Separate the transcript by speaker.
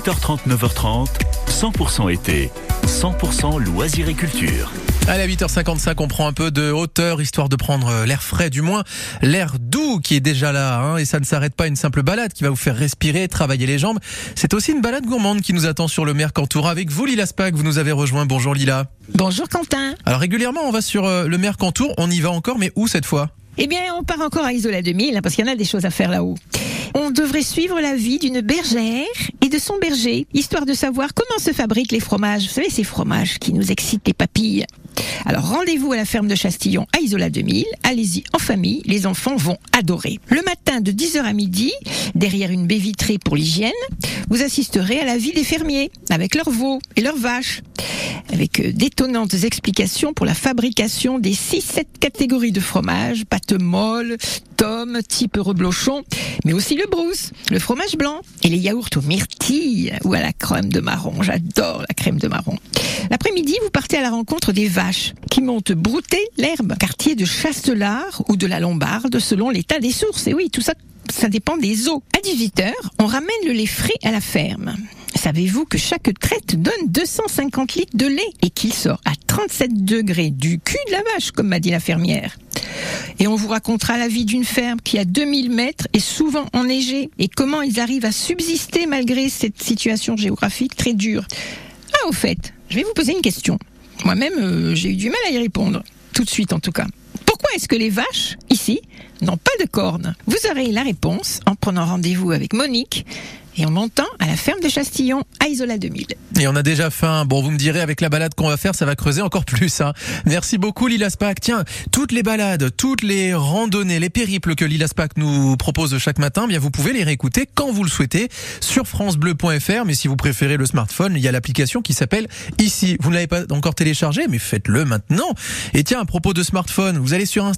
Speaker 1: 8h30, 9h30, 100% été, 100% loisirs et culture.
Speaker 2: Allez, à 8h55, on prend un peu de hauteur, histoire de prendre euh, l'air frais, du moins l'air doux qui est déjà là. Hein, et ça ne s'arrête pas une simple balade qui va vous faire respirer, travailler les jambes. C'est aussi une balade gourmande qui nous attend sur le Mercantour. Avec vous, Lila Spag, vous nous avez rejoint. Bonjour Lila.
Speaker 3: Bonjour Quentin.
Speaker 2: Alors régulièrement, on va sur euh, le Mercantour. On y va encore, mais où cette fois?
Speaker 3: Eh bien, on part encore à Isola 2000, hein, parce qu'il y en a des choses à faire là-haut. On devrait suivre la vie d'une bergère de son berger, histoire de savoir comment se fabriquent les fromages. Vous savez, ces fromages qui nous excitent les papilles. Alors rendez-vous à la ferme de Chastillon à Isola 2000. Allez-y en famille, les enfants vont adorer. Le matin de 10h à midi, derrière une baie vitrée pour l'hygiène, vous assisterez à la vie des fermiers avec leurs veaux et leurs vaches avec euh, d'étonnantes explications pour la fabrication des 6-7 catégories de fromage, pâte molle, tome, type reblochon, mais aussi le brousse, le fromage blanc et les yaourts aux myrtilles ou à la crème de marron. J'adore la crème de marron. L'après-midi, vous partez à la rencontre des vaches qui montent brouter l'herbe, quartier de Chastelard ou de la Lombarde selon l'état des sources. Et oui, tout ça, ça dépend des eaux. À 18h, on ramène le lait frais à la ferme. Savez-vous que chaque traite donne 250 litres de lait et qu'il sort à 37 degrés du cul de la vache, comme m'a dit la fermière et on vous racontera la vie d'une ferme qui a 2000 mètres et souvent enneigée et comment ils arrivent à subsister malgré cette situation géographique très dure. Ah, au fait, je vais vous poser une question. Moi-même, euh, j'ai eu du mal à y répondre. Tout de suite, en tout cas. Pourquoi est-ce que les vaches, ici, n'ont pas de cornes? Vous aurez la réponse en prenant rendez-vous avec Monique et montant à la ferme de Chastillon à Isola 2000.
Speaker 2: Et on a déjà faim. Bon, vous me direz, avec la balade qu'on va faire, ça va creuser encore plus. Hein. Merci beaucoup, Lila Spack. Tiens, toutes les balades, toutes les randonnées, les périples que Lila Spack nous propose chaque matin, bien vous pouvez les réécouter quand vous le souhaitez sur francebleu.fr. Mais si vous préférez le smartphone, il y a l'application qui s'appelle Ici. Vous ne l'avez pas encore téléchargée, mais faites-le maintenant. Et tiens, à propos de smartphone, vous allez sur Instagram